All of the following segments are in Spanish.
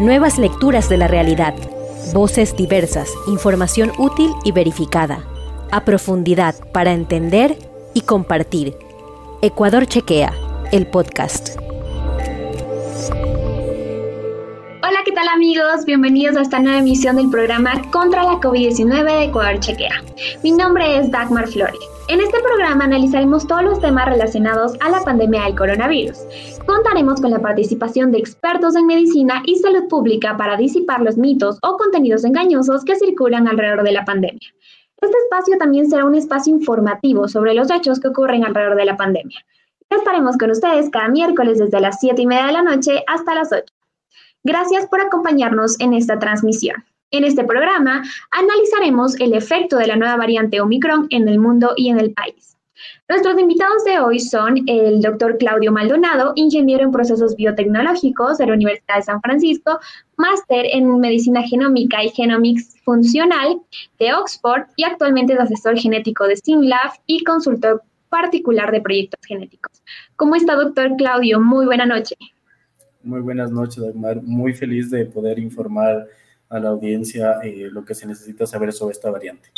Nuevas lecturas de la realidad. Voces diversas, información útil y verificada. A profundidad para entender y compartir. Ecuador Chequea, el podcast. Hola, ¿qué tal amigos? Bienvenidos a esta nueva emisión del programa Contra la COVID-19 de Ecuador Chequea. Mi nombre es Dagmar Flores. En este programa analizaremos todos los temas relacionados a la pandemia del coronavirus. Contaremos con la participación de expertos en medicina y salud pública para disipar los mitos o contenidos engañosos que circulan alrededor de la pandemia. Este espacio también será un espacio informativo sobre los hechos que ocurren alrededor de la pandemia. Estaremos con ustedes cada miércoles desde las 7 y media de la noche hasta las 8. Gracias por acompañarnos en esta transmisión. En este programa analizaremos el efecto de la nueva variante Omicron en el mundo y en el país. Nuestros invitados de hoy son el doctor Claudio Maldonado, ingeniero en procesos biotecnológicos de la Universidad de San Francisco, máster en medicina genómica y genomics funcional de Oxford y actualmente es asesor genético de SimLab y consultor particular de proyectos genéticos. ¿Cómo está, doctor Claudio? Muy buena noche. Muy buenas noches, Dagmar. Muy feliz de poder informar a la audiencia eh, lo que se necesita saber sobre esta variante.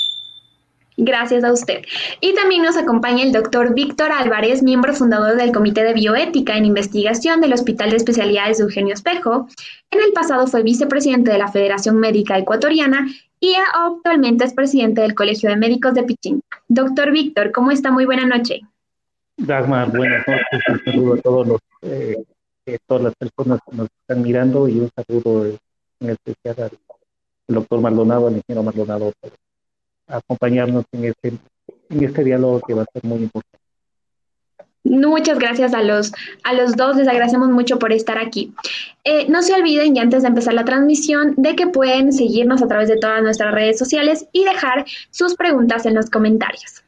Gracias a usted. Y también nos acompaña el doctor Víctor Álvarez, miembro fundador del Comité de Bioética en Investigación del Hospital de Especialidades de Eugenio Espejo. En el pasado fue vicepresidente de la Federación Médica Ecuatoriana y actualmente es presidente del Colegio de Médicos de Pichín. Doctor Víctor, ¿cómo está? Muy buena noche. Dagmar, buenas noches. Un saludo a todos los, eh, eh, todas las personas que nos están mirando y un saludo en especial doctor Maldonado, al ingeniero Maldonado, por acompañarnos en este, en este diálogo que va a ser muy importante. Muchas gracias a los, a los dos, les agradecemos mucho por estar aquí. Eh, no se olviden, y antes de empezar la transmisión, de que pueden seguirnos a través de todas nuestras redes sociales y dejar sus preguntas en los comentarios.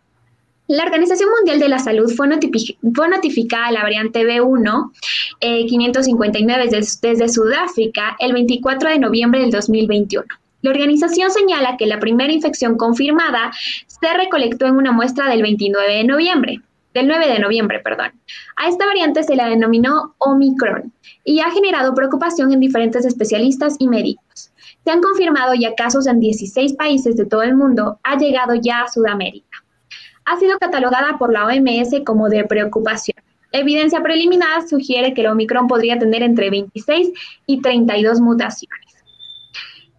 La Organización Mundial de la Salud fue, notificada la variante B1 559 eh, desde, Sudáfrica el 24 de noviembre del 2021. La organización señala que la primera infección confirmada se recolectó en una muestra del 29 de noviembre, del 9 de noviembre, perdón. A esta variante se la denominó Omicron y ha generado preocupación en diferentes especialistas y médicos. Se han confirmado ya casos en 16 países de todo el mundo, ha llegado ya a Sudamérica ha sido catalogada por la OMS como de preocupación. Evidencia preliminar sugiere que el Omicron podría tener entre 26 y 32 mutaciones.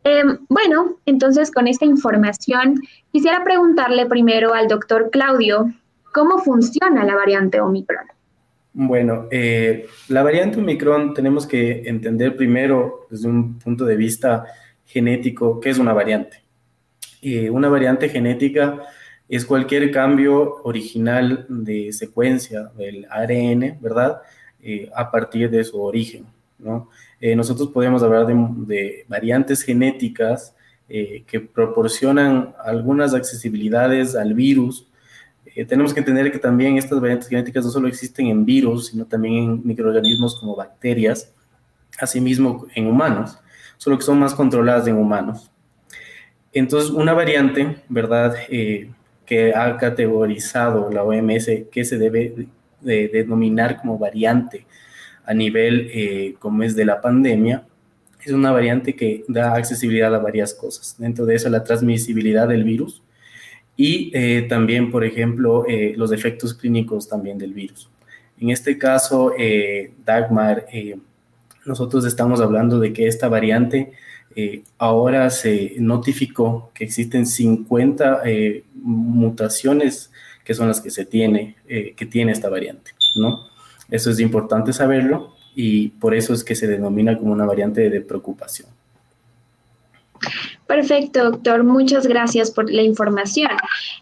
Em, bueno, entonces con esta información quisiera preguntarle primero al doctor Claudio cómo funciona la variante Omicron. Bueno, eh, la variante Omicron tenemos que entender primero desde un punto de vista genético qué es una variante. Eh, una variante genética es cualquier cambio original de secuencia del ARN, ¿verdad? Eh, a partir de su origen, ¿no? Eh, nosotros podemos hablar de, variantes genéticas eh, que proporcionan algunas accesibilidades al virus. tenemos que entender que también estas variantes genéticas no solo existen en virus, sino también en microorganismos como bacterias, asimismo en humanos, solo que son más controladas en humanos. Entonces, una variante, ¿verdad? que ha categorizado la OMS que se debe de, denominar como variante a nivel eh, como es de la pandemia, es una variante que da accesibilidad a varias cosas. Dentro de eso, la transmisibilidad del virus y eh, también, por ejemplo, eh, los efectos clínicos también del virus. En este caso, Dagmar, nosotros estamos hablando de que esta variante ahora se notificó que existen 50 eh, mutaciones que son las que se tiene, que tiene esta variante, ¿no? Eso es importante saberlo y por eso es que se denomina como una variante de preocupación. Perfecto, doctor. Muchas gracias por la información.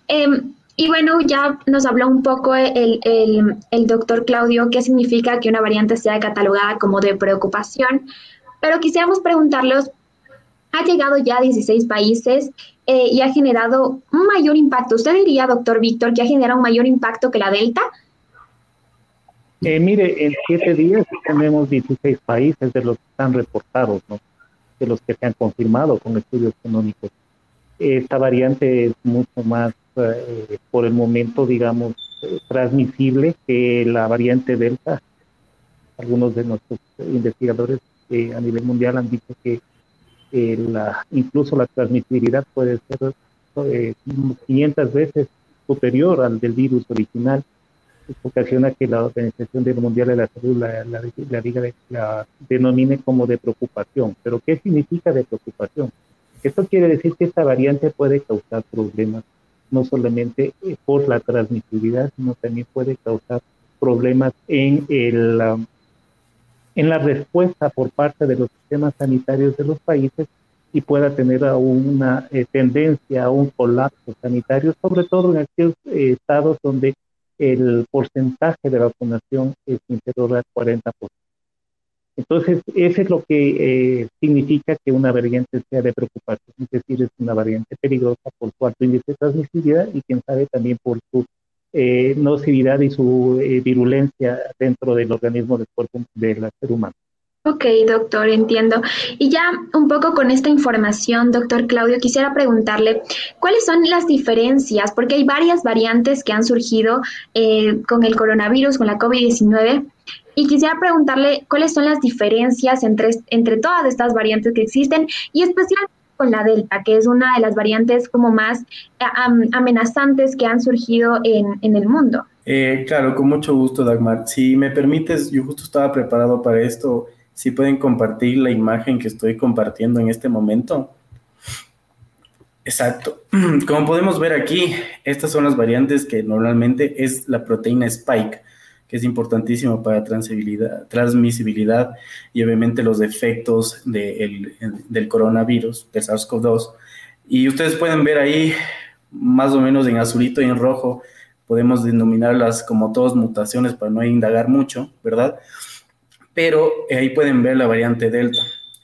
Em, y bueno, ya nos habló un poco el, el, doctor Claudio qué significa que una variante sea catalogada como de preocupación, pero quisiéramos preguntarlos ha llegado ya a 16 países eh, y ha generado un mayor impacto. ¿Usted diría, doctor Víctor, que ha generado un mayor impacto que la Delta? Eh, mire, en siete días tenemos 16 países de los que están reportados, ¿no? de los que se han confirmado con estudios económicos. Esta variante es mucho más, eh, por el momento, digamos, transmisible que la variante Delta. Algunos de nuestros investigadores a nivel mundial han dicho que la, incluso la transmisibilidad puede ser 500 veces superior al del virus original ocasiona que la Organización Mundial de la Salud la, la, la, denomine como de preocupación. Pero ¿qué significa de preocupación? Esto quiere decir que esta variante puede causar problemas, no solamente eh, por la transmisibilidad, sino también puede causar problemas en, el, um, en la respuesta por parte de los sistemas sanitarios de los países y pueda tener una eh, tendencia a un colapso sanitario, sobre todo en aquellos eh, estados donde el porcentaje de vacunación es inferior al 40%. Entonces, eso es lo que eh, significa que una variante sea de preocupación, es decir, es una variante peligrosa por su alto índice de transmisibilidad y quién sabe también por su eh, nocividad y su eh, virulencia dentro del organismo del cuerpo del ser humano. Ok, doctor, entiendo. Y ya un poco con esta información, doctor Claudio, quisiera preguntarle cuáles son las diferencias, porque hay varias variantes que han surgido eh, con el coronavirus, con la COVID-19, y quisiera preguntarle cuáles son las diferencias entre, entre todas estas variantes que existen y especialmente con la Delta, que es una de las variantes como más eh, amenazantes que han surgido en, en el mundo. Eh, claro, con mucho gusto, Dagmar. Si me permites, yo justo estaba preparado para esto si pueden compartir la imagen que estoy compartiendo en este momento. Exacto. Como podemos ver aquí, estas son las variantes que normalmente es la proteína spike, que es importantísimo para transmisibilidad y obviamente los efectos del coronavirus, de SARS-CoV-2. Y ustedes pueden ver ahí, más o menos en azulito y en rojo, podemos denominarlas como todas mutaciones para no indagar mucho, ¿verdad? Pero ahí pueden ver la variante Delta,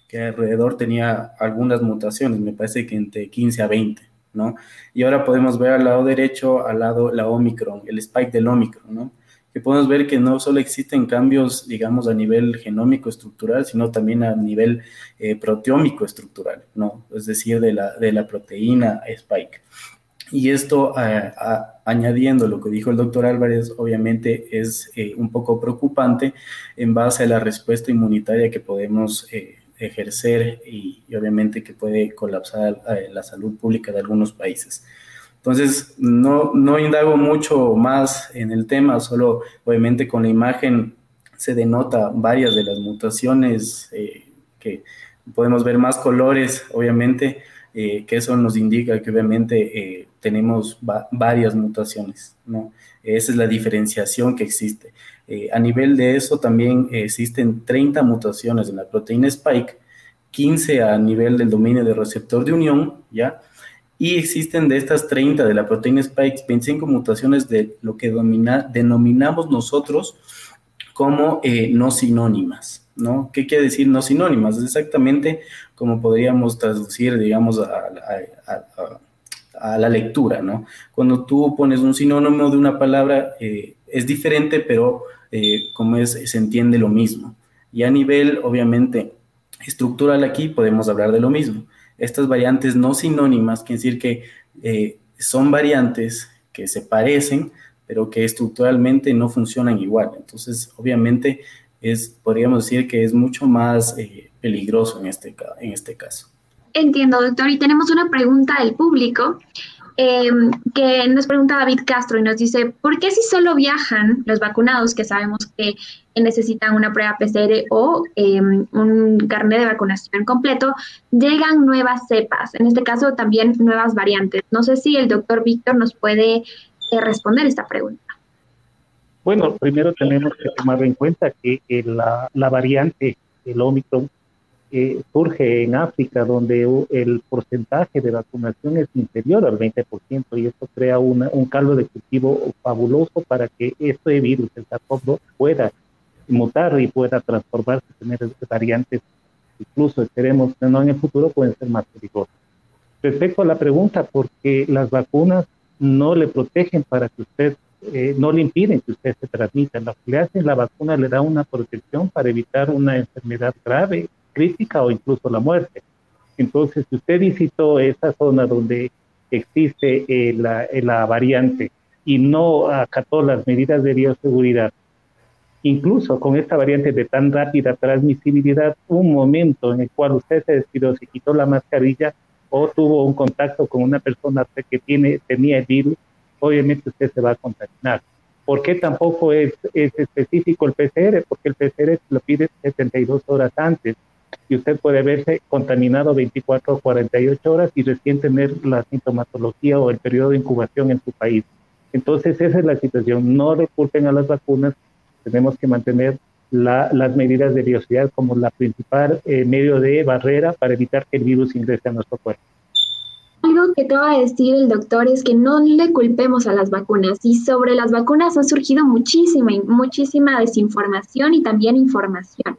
que alrededor tenía algunas mutaciones, me parece que entre 15 a 20, ¿no? Y ahora podemos ver al lado derecho, al lado la Omicron, el spike del Omicron, ¿no? Que podemos ver que no solo existen cambios, digamos, a nivel genómico estructural, sino también a nivel eh, proteómico estructural, ¿no? Es decir, de la, de la proteína spike. Y esto, añadiendo lo que dijo el doctor Álvarez, obviamente es eh, un poco preocupante en base a la respuesta inmunitaria que podemos eh, ejercer y, obviamente que puede colapsar eh, la salud pública de algunos países. Entonces, no indago mucho más en el tema, solo obviamente con la imagen se denota varias de las mutaciones que podemos ver más colores, obviamente, que eso nos indica que obviamente tenemos varias mutaciones, ¿no? Esa es la diferenciación que existe. Eh, a nivel de eso también existen 30 mutaciones en la proteína spike, 15 a nivel del dominio de receptor de unión, ¿ya? Y existen de estas 30 de la proteína spike 25 mutaciones de lo que denominamos nosotros como eh, no sinónimas, ¿no? ¿Qué quiere decir no sinónimas? Es exactamente como podríamos traducir, digamos, a a la lectura, ¿no? Cuando tú pones un sinónimo de una palabra, eh, es diferente, pero eh, como es, se entiende lo mismo. Y a nivel, obviamente, estructural aquí podemos hablar de lo mismo. Estas variantes no sinónimas quiere decir que eh, son variantes que se parecen, pero que estructuralmente no funcionan igual. Entonces, obviamente, es, podríamos decir que es mucho más peligroso en este, en este caso. Entiendo, doctor. Y tenemos una pregunta del público em, que nos pregunta David Castro y nos dice, ¿por qué si solo viajan los vacunados, que sabemos que necesitan una prueba PCR o em, un carnet de vacunación completo, llegan nuevas cepas, en este caso también nuevas variantes? No sé si el doctor Víctor nos puede eh, responder esta pregunta. Bueno, primero tenemos que tomar en cuenta que la, variante, el Omicron, surge en África, donde el porcentaje de vacunación es inferior al 20%, y esto crea un caldo de cultivo fabuloso para que este virus, el SARS-CoV-2, pueda mutar y pueda transformarse, tener variantes, incluso esperemos no en el futuro pueden ser más peligrosas. Respecto a la pregunta, porque las vacunas no le protegen para que usted, eh, no le impiden que usted se transmita. Lo que le hace la vacuna le da una protección para evitar una enfermedad grave crítica o incluso la muerte. Entonces, si usted visitó esa zona donde existe eh, la, la, variante y no acató las medidas de bioseguridad, incluso con esta variante de tan rápida transmisibilidad, un momento en el cual usted se despidió, se quitó la mascarilla o tuvo un contacto con una persona que tiene, tenía el virus, obviamente usted se va a contaminar. ¿Por qué tampoco es, es específico el PCR? Porque el PCR lo pide 72 horas antes y usted puede verse contaminado 24 o 48 horas y recién tener la sintomatología o el periodo de incubación en su país. Entonces, esa es la situación. No le culpen a las vacunas, tenemos que mantener las medidas de bioseguridad como la principal eh, medio de barrera para evitar que el virus ingrese a nuestro cuerpo. Algo que te va a decir el doctor es que no le culpemos a las vacunas y sobre las vacunas ha surgido muchísima, muchísima desinformación y también información.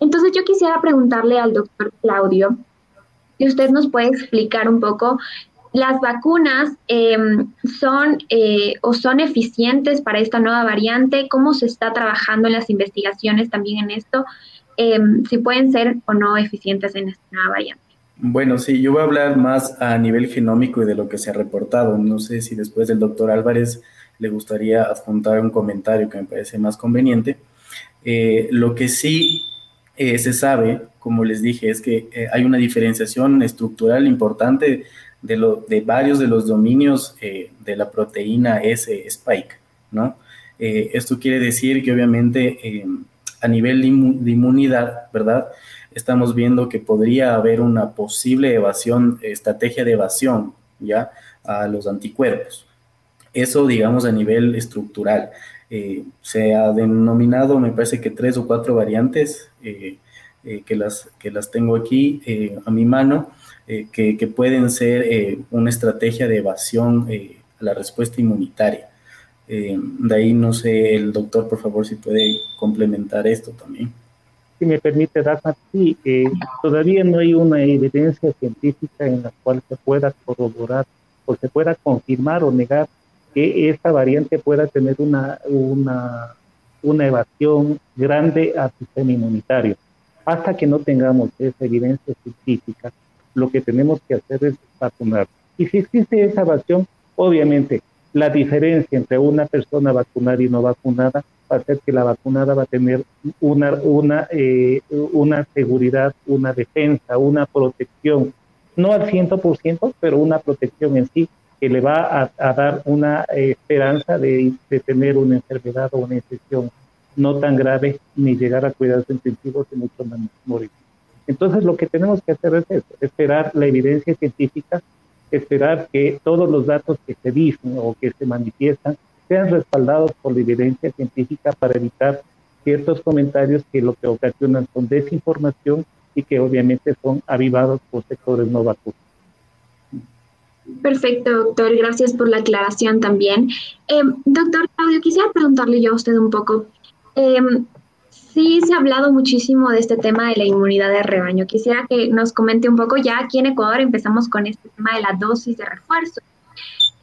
Entonces yo quisiera preguntarle al doctor Claudio si usted nos puede explicar un poco las vacunas em, son eh, o son eficientes para esta nueva variante, cómo se está trabajando en las investigaciones también en esto, em, si pueden ser o no eficientes en esta nueva variante. Bueno, sí, yo voy a hablar más a nivel genómico y de lo que se ha reportado. No sé si después del doctor Álvarez le gustaría adjuntar un comentario que me parece más conveniente. Eh, lo que sí eh, se sabe, como les dije, es que hay una diferenciación estructural importante de, de varios de los dominios eh, de la proteína S spike, ¿no? Eh, esto quiere decir que obviamente eh, a nivel de inmunidad, ¿verdad? Estamos viendo que podría haber una posible evasión, estrategia de evasión, ¿ya? A los anticuerpos. Eso, digamos, a nivel estructural. se ha denominado, me parece que tres o cuatro variantes que, las, que las tengo aquí a mi mano eh, que, pueden ser eh, una estrategia de evasión eh, a la respuesta inmunitaria. de ahí, no sé, el doctor, por favor, si puede complementar esto también. Si me permite, Rafa, sí, todavía no hay una evidencia científica en la cual se pueda corroborar o se pueda confirmar o negar que esta variante pueda tener una, una, una evasión grande al sistema inmunitario. Hasta que no tengamos esa evidencia científica, lo que tenemos que hacer es vacunar. Y si existe esa evasión, obviamente la diferencia entre una persona vacunada y no vacunada va a ser que la vacunada va a tener una, una, eh, una seguridad, una defensa, una protección, no al 100%, pero una protección en sí que le va a, dar una eh, esperanza de, de, tener una enfermedad o una infección no tan grave ni llegar a cuidados intensivos y mucho menos morir. Entonces lo que tenemos que hacer es eso, esperar la evidencia científica, esperar que todos los datos que se dicen o que se manifiestan sean respaldados por la evidencia científica para evitar ciertos comentarios que lo que ocasionan son desinformación y que obviamente son avivados por sectores no vacunados. Perfecto, doctor. Gracias por la aclaración también. Eh, doctor Claudio, quisiera preguntarle yo a usted un poco. Eh, Sí, se ha hablado muchísimo de este tema de la inmunidad de rebaño. Quisiera que nos comente un poco, ya aquí en Ecuador empezamos con este tema de la dosis de refuerzo,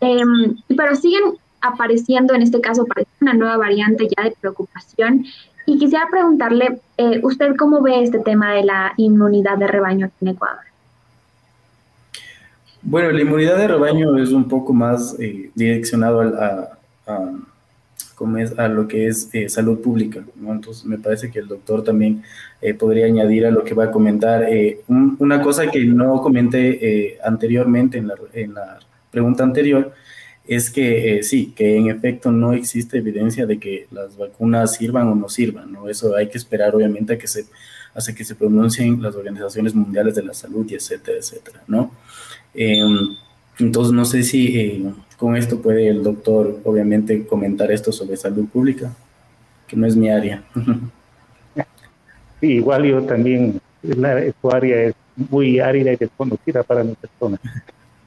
em, pero siguen apareciendo, en este caso, parece una nueva variante ya de preocupación. Y quisiera preguntarle, eh, ¿usted cómo ve este tema de la inmunidad de rebaño en Ecuador? Bueno, la inmunidad de rebaño es un poco más eh, direccionado a, como es a lo que es eh, salud pública. Entonces, me parece que el doctor también eh, podría añadir a lo que va a comentar. Eh, una cosa que no comenté anteriormente en la, en la, pregunta anterior es que sí, que en efecto no existe evidencia de que las vacunas sirvan o no sirvan. ¿no? Eso hay que esperar, obviamente, a que se, hace que se pronuncien las organizaciones mundiales de la salud y etcétera, etcétera. ¿no? Em, entonces, no sé si con esto puede el doctor, obviamente, comentar esto sobre salud pública, que no es mi área. Sí, igual yo también, la, su área es muy árida y desconocida para mi persona.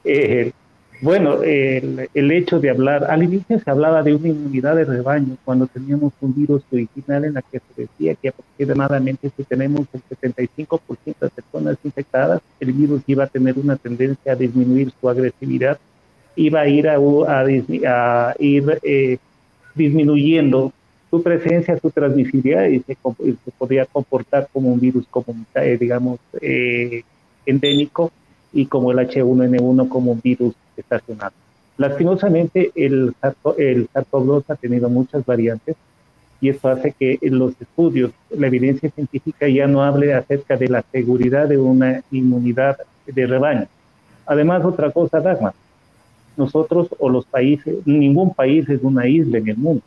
Eh, bueno, el, el, hecho de hablar, al inicio se hablaba de una inmunidad de rebaño cuando teníamos un virus original en la que se decía que aproximadamente si tenemos el 75% de personas infectadas, el virus iba a tener una tendencia a disminuir su agresividad iba a ir a, a, ir eh, disminuyendo su presencia, su transmisibilidad y se, podía comportar como un virus comunitario, digamos, eh, endémico y como el H1N1 como un virus estacional. Lastimosamente, el, el SARS-CoV-2 ha tenido muchas variantes y esto hace que los estudios, la evidencia científica ya no hable acerca de la seguridad de una inmunidad de rebaño. Además, otra cosa, Dagmar, nosotros o los países, ningún país es una isla en el mundo.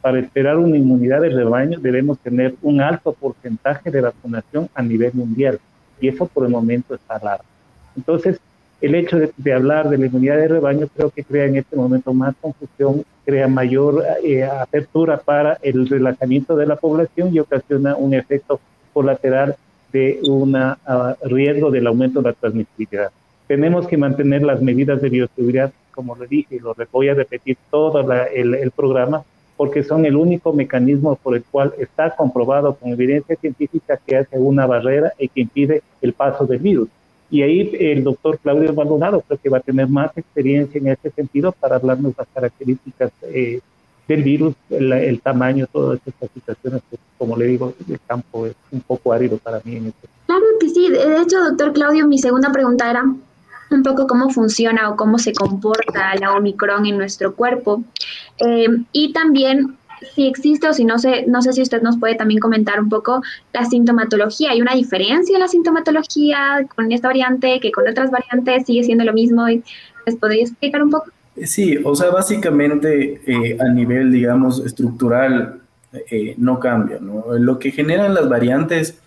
Para esperar una inmunidad de rebaño debemos tener un alto porcentaje de vacunación a nivel mundial y eso por el momento está largo. Entonces, el hecho de, hablar de la inmunidad de rebaño creo que crea en este momento más confusión, crea mayor eh, apertura para el relajamiento de la población y ocasiona un efecto colateral de un ah, riesgo del aumento de la transmisibilidad. Tenemos que mantener las medidas de bioseguridad, como le dije, y lo voy a repetir todo el, el programa, porque son el único mecanismo por el cual está comprobado con evidencia científica que hace una barrera y que impide el paso del virus. Y ahí el doctor Claudio Maldonado creo que va a tener más experiencia en este sentido para hablarnos las características eh, del virus, el, tamaño, todas estas situaciones, que, como le digo, el campo es un poco árido para mí en este. Claro que sí. De hecho, doctor Claudio, mi segunda pregunta era un poco cómo funciona o cómo se comporta la Omicron en nuestro cuerpo. Eh, y también si existe o si no sé, no sé si usted nos puede también comentar un poco la sintomatología. ¿Hay una diferencia en la sintomatología con esta variante que con otras variantes sigue siendo lo mismo? ¿Les podría explicar un poco? Sí, o sea, básicamente eh, a nivel, digamos, estructural eh, no cambia, ¿no? Lo que generan las variantes,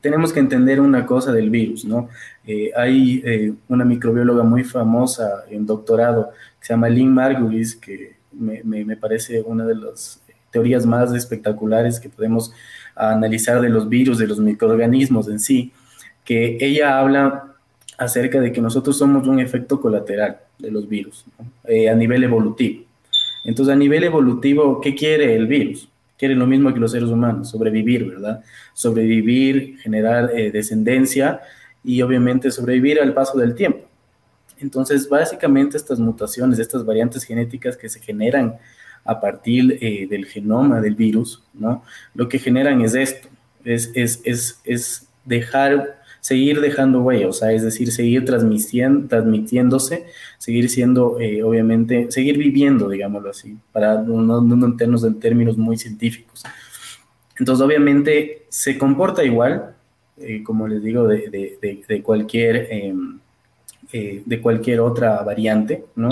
tenemos que entender una cosa del virus, ¿no? Eh, hay una microbióloga muy famosa en doctorado que se llama Lynn Margulis, que me, parece una de las teorías más espectaculares que podemos analizar de los virus, de los microorganismos en sí, que ella habla acerca de que nosotros somos un efecto colateral de los virus eh, a nivel evolutivo. Entonces, a nivel evolutivo, ¿qué quiere el virus? Quiere lo mismo que los seres humanos, sobrevivir, ¿verdad? Sobrevivir, generar eh, descendencia y obviamente sobrevivir al paso del tiempo. Entonces, básicamente estas mutaciones, estas variantes genéticas que se generan a partir eh, del genoma del virus, ¿no? Lo que generan es esto, es, es, es, es dejar, seguir dejando huella, o sea, es decir, seguir transmitiéndose, seguir siendo, eh, obviamente, seguir viviendo, digámoslo así, para no, no enternos en términos muy científicos. Entonces, obviamente, se comporta igual, eh, como les digo, de, de, de cualquier em, eh, de cualquier otra variante, ¿no?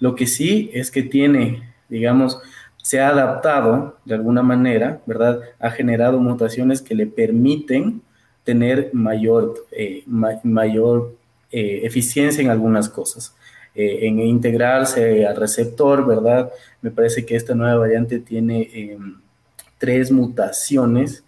Lo que sí es que tiene, digamos, se ha adaptado de alguna manera, ¿verdad? Ha generado mutaciones que le permiten tener mayor, eh, mayor eh, eficiencia en algunas cosas. en integrarse al receptor, ¿verdad? Me parece que esta nueva variante tiene em, tres mutaciones,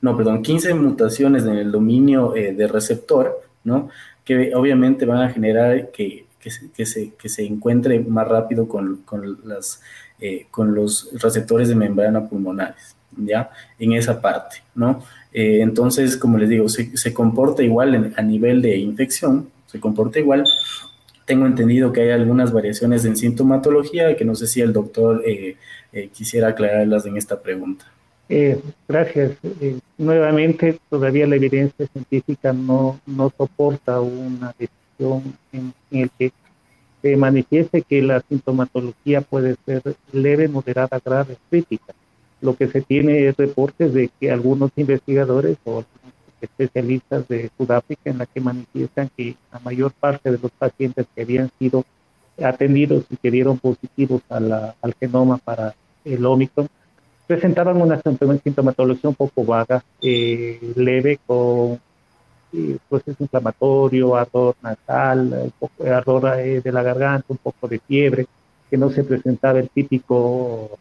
no, perdón, 15 mutaciones en el dominio de receptor, ¿no? Que obviamente van a generar que, que, se, que se, encuentre más rápido con, con, las, eh, con los receptores de membrana pulmonares, ¿ya? En esa parte, ¿no? Eh, entonces, como les digo, se, se comporta igual a nivel de infección, se comporta igual. Tengo entendido que hay algunas variaciones en sintomatología que no sé si el doctor eh, quisiera aclararlas en esta pregunta. Eh, gracias. Eh, nuevamente, todavía la evidencia científica no, no soporta una decisión en, el que se manifieste que la sintomatología puede ser leve, moderada, grave, crítica. Lo que se tiene es reportes de que algunos investigadores o especialistas de Sudáfrica en la que manifiestan que la mayor parte de los pacientes que habían sido atendidos y que dieron positivos al genoma para el Omicron presentaban una sintomatología un poco vaga, eh, leve, con eh, proceso inflamatorio, ardor nasal, ardor eh, de la garganta, un poco de fiebre, que no se presentaba el típico,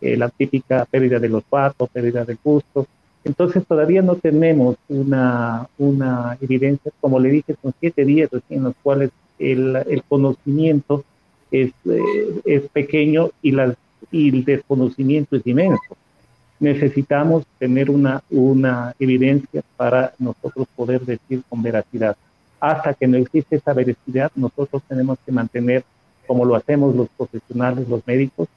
la típica pérdida del olfato, pérdida del gusto. Entonces todavía no tenemos una, una evidencia, como le dije, son siete días en los cuales el, el conocimiento es, es pequeño y las y el desconocimiento es inmenso. Necesitamos tener una, una evidencia para nosotros poder decir con veracidad. Hasta que no existe esa veracidad, nosotros tenemos que mantener, como lo hacemos los profesionales, los médicos,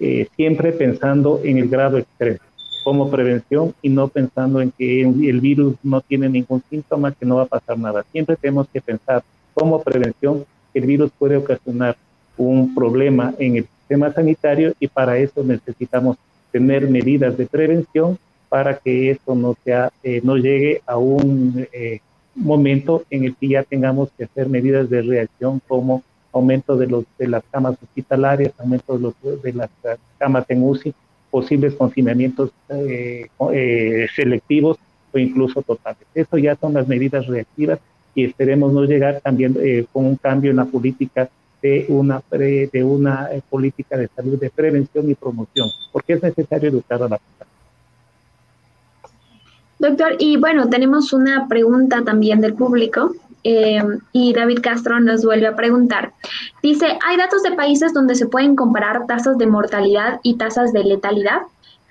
eh, siempre pensando en el grado extremo, como prevención y no pensando en que el virus no tiene ningún síntoma, que no va a pasar nada. Siempre tenemos que pensar como prevención que el virus puede ocasionar un problema en el sistema sanitario y para eso necesitamos tener medidas de prevención para que esto no sea eh, no llegue a un eh, momento en el que ya tengamos que hacer medidas de reacción como aumento de los de las camas hospitalarias, aumento de, los, de las camas en UCI, posibles confinamientos eh, selectivos o incluso totales. Eso ya son las medidas reactivas y esperemos no llegar también con un cambio en la política de una, de una política de salud de prevención y promoción, porque es necesario educar a la población. Doctor, y bueno, tenemos una pregunta también del público. Eh, y David Castro nos vuelve a preguntar. Dice, ¿hay datos de países donde se pueden comparar tasas de mortalidad y tasas de letalidad?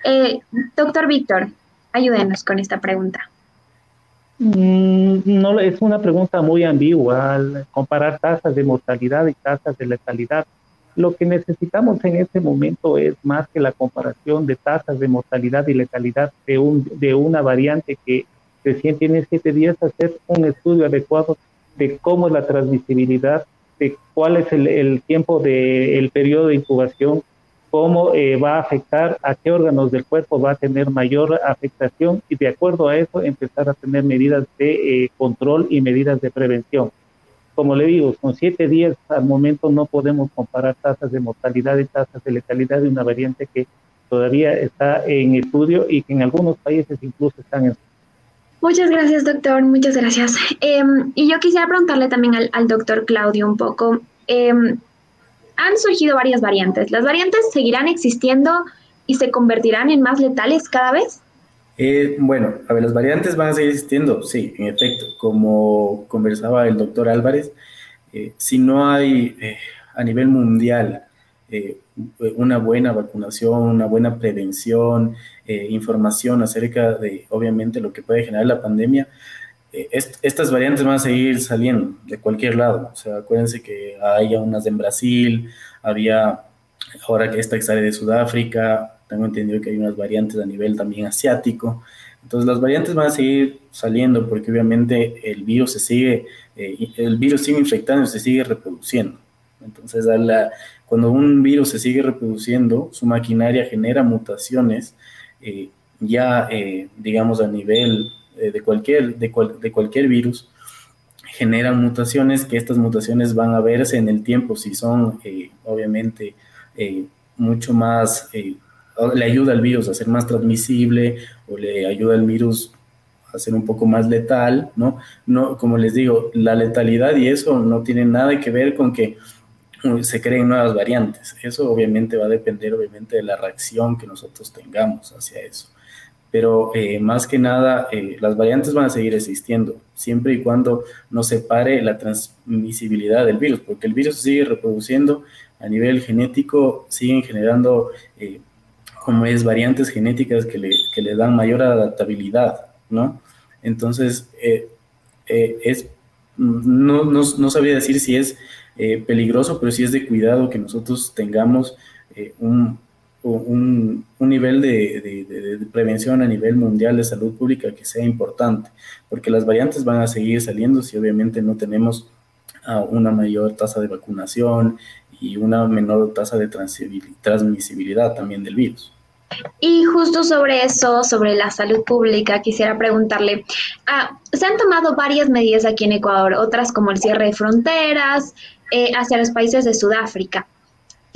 Eh, doctor Víctor, ayúdenos con esta pregunta. Mm, no, es una pregunta muy ambigua comparar tasas de mortalidad y tasas de letalidad. Lo que necesitamos en este momento es más que la comparación de tasas de mortalidad y letalidad de, un, de una variante que recién tiene siete días, hacer un estudio adecuado de cómo es la transmisibilidad, de cuál es el, tiempo del periodo de incubación, cómo eh, va a afectar, a qué órganos del cuerpo va a tener mayor afectación y de acuerdo a eso empezar a tener medidas de eh, control y medidas de prevención como le digo, con siete días al momento no podemos comparar tasas de mortalidad y tasas de letalidad de una variante que todavía está en estudio y que en algunos países incluso están en Muchas gracias, doctor. Muchas gracias. Em, y yo quisiera preguntarle también al, doctor Claudio un poco. Em, han surgido varias variantes. ¿Las variantes seguirán existiendo y se convertirán en más letales cada vez? Eh, bueno, a ver, las variantes van a seguir existiendo, sí, en efecto, como conversaba el doctor Álvarez, eh, si no hay eh, a nivel mundial una buena vacunación, una buena prevención, información acerca de, obviamente, lo que puede generar la pandemia, estas variantes van a seguir saliendo de cualquier lado. O sea, acuérdense que hay unas en Brasil, había ahora que esta que sale de Sudáfrica, tengo entendido que hay unas variantes a nivel también asiático. Entonces las variantes van a seguir saliendo porque obviamente el virus se sigue, eh, el virus sigue infectando y se sigue reproduciendo. Entonces cuando un virus se sigue reproduciendo, su maquinaria genera mutaciones eh, ya, eh, digamos, a nivel de, cualquier, de, de, cualquier virus, generan mutaciones que estas mutaciones van a verse en el tiempo si son, obviamente, mucho más le ayuda al virus a ser más transmisible o le ayuda al virus a ser un poco más letal, ¿no? No, como les digo, la letalidad y eso no tiene nada que ver con que se creen nuevas variantes. Eso obviamente va a depender obviamente de la reacción que nosotros tengamos hacia eso. Pero eh, más que nada, eh, las variantes van a seguir existiendo, siempre y cuando no se pare la transmisibilidad del virus, porque el virus sigue reproduciendo a nivel genético, siguen generando eh, como es variantes genéticas que le, que le dan mayor adaptabilidad, ¿no? Entonces, eh, es, no, no, no, sabría decir si es peligroso, pero sí es de cuidado que nosotros tengamos un, un, nivel de, prevención a nivel mundial de salud pública que sea importante, porque las variantes van a seguir saliendo si obviamente no tenemos ah, una mayor tasa de vacunación y una menor tasa de transmisibilidad también del virus. Y justo sobre eso, sobre la salud pública, quisiera preguntarle, ah, se han tomado varias medidas aquí en Ecuador, otras como el cierre de fronteras eh, hacia los países de Sudáfrica.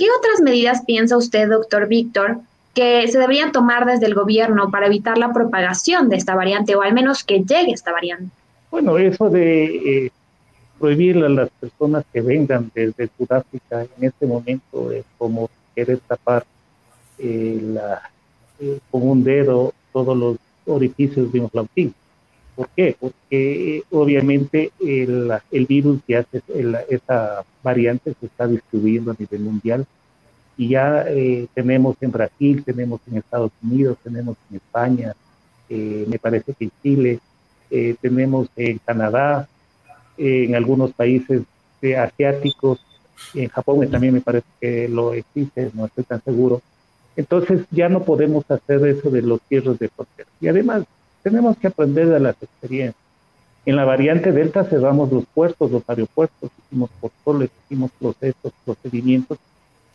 ¿Qué otras medidas piensa usted, doctor Víctor, que se deberían tomar desde el gobierno para evitar la propagación de esta variante o al menos que llegue esta variante? Bueno, eso de eh, prohibir a las personas que vengan desde Sudáfrica en este momento es como querer tapar eh, eh, con un dedo todos los orificios de un flautín. ¿Por qué? Porque eh, obviamente el, el, virus ya se, esa variante se está distribuyendo a nivel mundial y ya tenemos en Brasil, tenemos en Estados Unidos, tenemos en España, me parece que en Chile, tenemos en Canadá, en algunos países asiáticos, en Japón también me parece que lo existe, no estoy tan seguro. Entonces ya no podemos hacer eso de los cierres de fronteras. Y además tenemos que aprender de las experiencias. En la variante Delta cerramos los puertos, los aeropuertos, hicimos controles, hicimos procesos, procedimientos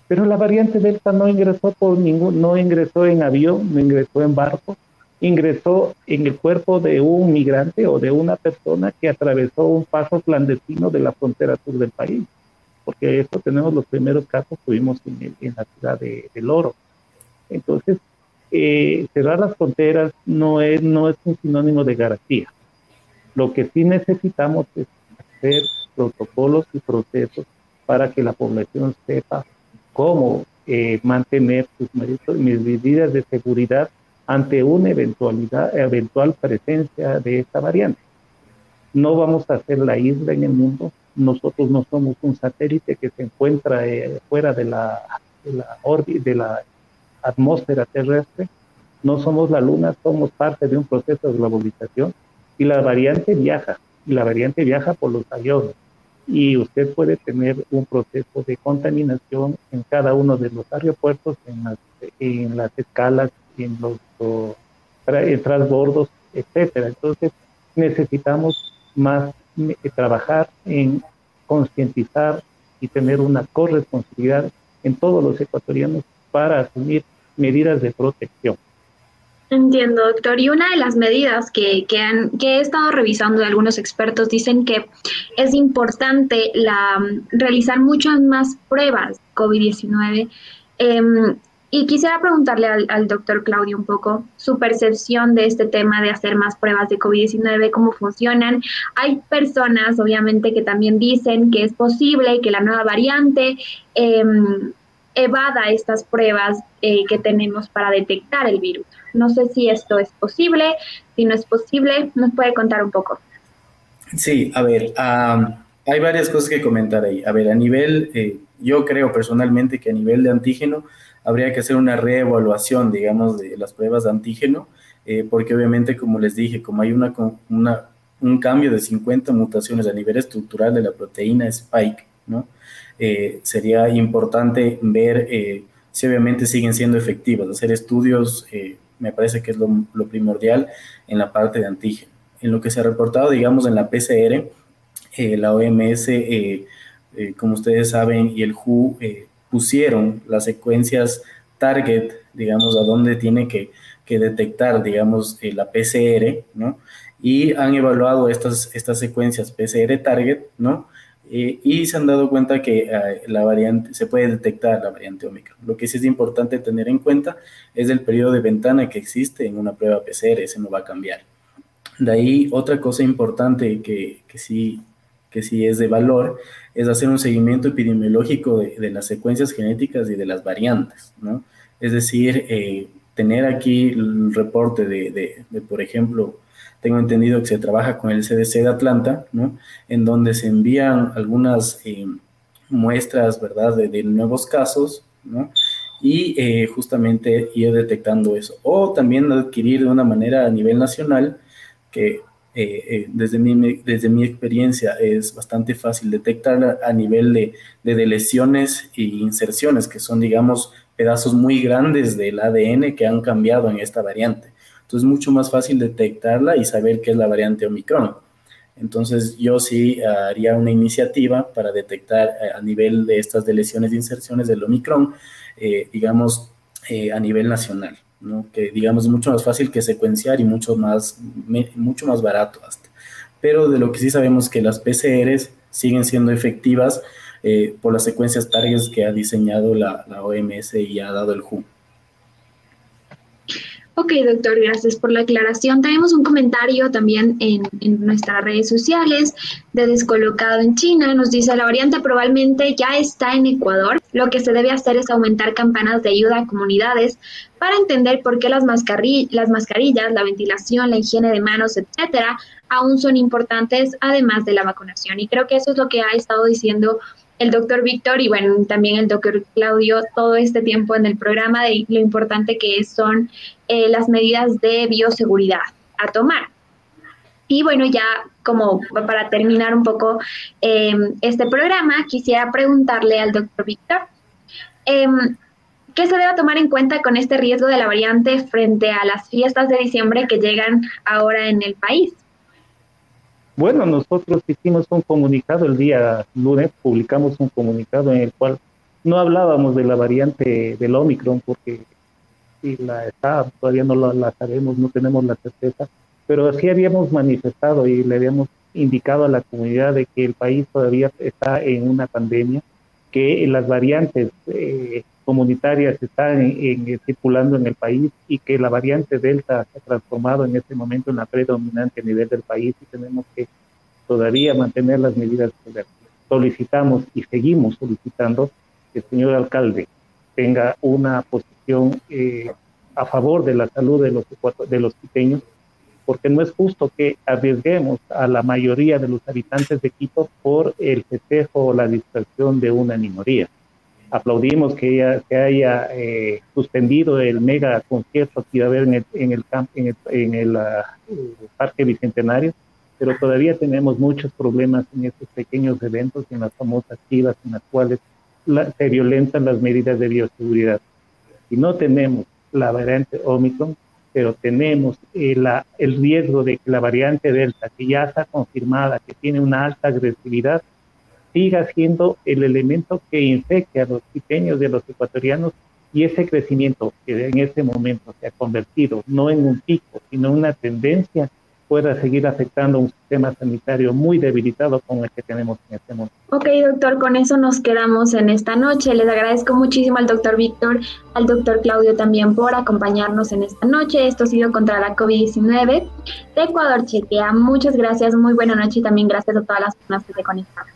Pero la variante Delta no ingresó por ningún, no ingresó en avión, no ingresó en barco, ingresó en el cuerpo de un migrante o de una persona que atravesó un paso clandestino de la frontera sur del país. Porque esto tenemos los primeros casos, tuvimos en, en la ciudad de, de Loro. Entonces, eh, cerrar las fronteras no es, no es un sinónimo de garantía. Lo que sí necesitamos es hacer protocolos y procesos para que la población sepa cómo eh, mantener sus medidas de seguridad ante una eventualidad, eventual presencia de esta variante. No vamos a hacer la isla en el mundo. Nosotros no somos un satélite que se encuentra eh, fuera de la, de la, de la atmósfera terrestre. No somos la luna, somos parte de un proceso de globalización y la variante viaja, y la variante viaja por los aviones. Y usted puede tener un proceso de contaminación en cada uno de los aeropuertos, en las, escalas, en los transbordos, etcétera. Entonces, necesitamos más trabajar en concientizar y tener una corresponsabilidad en todos los ecuatorianos para asumir medidas de protección. Entiendo, doctor. Y una de las medidas que, que, han, que he estado revisando de algunos expertos dicen que es importante la, realizar muchas más pruebas COVID-19. Em, y quisiera preguntarle al, al, doctor Claudio un poco su percepción de este tema de hacer más pruebas de COVID-19, cómo funcionan. Hay personas, obviamente, que también dicen que es posible que la nueva variante eh, evada estas pruebas eh, que tenemos para detectar el virus. No sé si esto es posible, si no es posible, ¿nos puede contar un poco? Sí, a ver, hay varias cosas que comentar ahí. A ver, a nivel, eh, yo creo personalmente que a nivel de antígeno habría que hacer una reevaluación, digamos, de las pruebas de antígeno, eh, porque obviamente, como les dije, como hay una, una, un cambio de 50 mutaciones a nivel estructural de la proteína Spike, ¿no? Eh, sería importante ver eh, si obviamente siguen siendo efectivas, hacer estudios eh, me parece que es lo, primordial en la parte de antígeno. En lo que se ha reportado, digamos, en la PCR, la OMS, como ustedes saben, y el WHO pusieron las secuencias target, digamos, a dónde tiene que, que detectar, digamos, la PCR, ¿no? Y han evaluado estas, estas secuencias PCR target, ¿no? Eh, y se han dado cuenta que eh, la variante, se puede detectar la variante Omicron. Lo que sí es importante tener en cuenta es el periodo de ventana que existe en una prueba PCR, ese no va a cambiar. De ahí, otra cosa importante que, que sí, que sí es de valor es hacer un seguimiento epidemiológico de, de las secuencias genéticas y de las variantes, ¿no? Es decir, eh, tener aquí el reporte de, de, de por ejemplo, tengo entendido que se trabaja con el CDC de Atlanta, ¿no? En donde se envían algunas eh, muestras, ¿verdad?, de, nuevos casos, ¿no? Y eh, justamente ir detectando eso. O también adquirir de una manera a nivel nacional, que eh, desde, mi, desde mi experiencia es bastante fácil detectar a, nivel de, de, lesiones e inserciones, que son, digamos, pedazos muy grandes del ADN que han cambiado en esta variante. Entonces es mucho más fácil detectarla y saber qué es la variante Omicron. Entonces yo sí haría una iniciativa para detectar eh, a nivel de estas de lesiones de inserciones del Omicron, eh, digamos, eh, a nivel nacional, ¿no? que digamos es mucho más fácil que secuenciar y mucho más, mucho más barato hasta. Pero de lo que sí sabemos que las PCRs siguen siendo efectivas por las secuencias targets que ha diseñado la, la OMS y ha dado el WHO. Ok, doctor, gracias por la aclaración. Tenemos un comentario también en, nuestras redes sociales de Descolocado en China. Nos dice, la variante probablemente ya está en Ecuador. Lo que se debe hacer es aumentar campanas de ayuda a comunidades para entender por qué las, las mascarillas, la ventilación, la higiene de manos, etcétera, aún son importantes, además de la vacunación. Y creo que eso es lo que ha estado diciendo el doctor Víctor y bueno, también el doctor Claudio todo este tiempo en el programa de lo importante que son eh, las medidas de bioseguridad a tomar. Y bueno, ya como para terminar un poco em, este programa, quisiera preguntarle al doctor Víctor, em, ¿qué se debe tomar en cuenta con este riesgo de la variante frente a las fiestas de diciembre que llegan ahora en el país? Bueno, nosotros hicimos un comunicado el día lunes, publicamos un comunicado en el cual No hablábamos de la variante del Omicron porque si la está, todavía no la, sabemos, no tenemos la certeza, pero sí habíamos manifestado y le habíamos indicado a la comunidad de que el país todavía está en una pandemia, que las variantes eh, comunitarias están en, circulando en el país y que la variante Delta se ha transformado en este momento en la predominante a nivel del país y tenemos que todavía mantener las medidas Solicitamos y seguimos solicitando que el señor alcalde tenga una posición eh, a favor de la salud de los, de los quiteños, porque no es justo que arriesguemos a la mayoría de los habitantes de Quito por el festejo o la distracción de una minoría. Aplaudimos que, se haya eh, suspendido el mega concierto que iba a haber en el, en el, en el, ah, Parque Bicentenario, pero todavía tenemos muchos problemas en estos pequeños eventos, en las famosas filas en las cuales se violentan las medidas de bioseguridad. Y no tenemos la variante Omicron, pero tenemos el, la, el riesgo de que la variante Delta, que ya está confirmada, que tiene una alta agresividad, siga siendo el elemento que infecte a los quiteños de los ecuatorianos y ese crecimiento que en este momento se ha convertido no en un pico, sino en una tendencia, pueda seguir afectando un sistema sanitario muy debilitado con el que tenemos en este momento. Ok, doctor, con eso nos quedamos en esta noche. Les agradezco muchísimo al doctor Víctor, al doctor Claudio también por acompañarnos en esta noche. Esto ha sido contra la COVID-19 de Ecuador Chequea. Muchas gracias, muy buena noche y también gracias a todas las personas que se conectaron.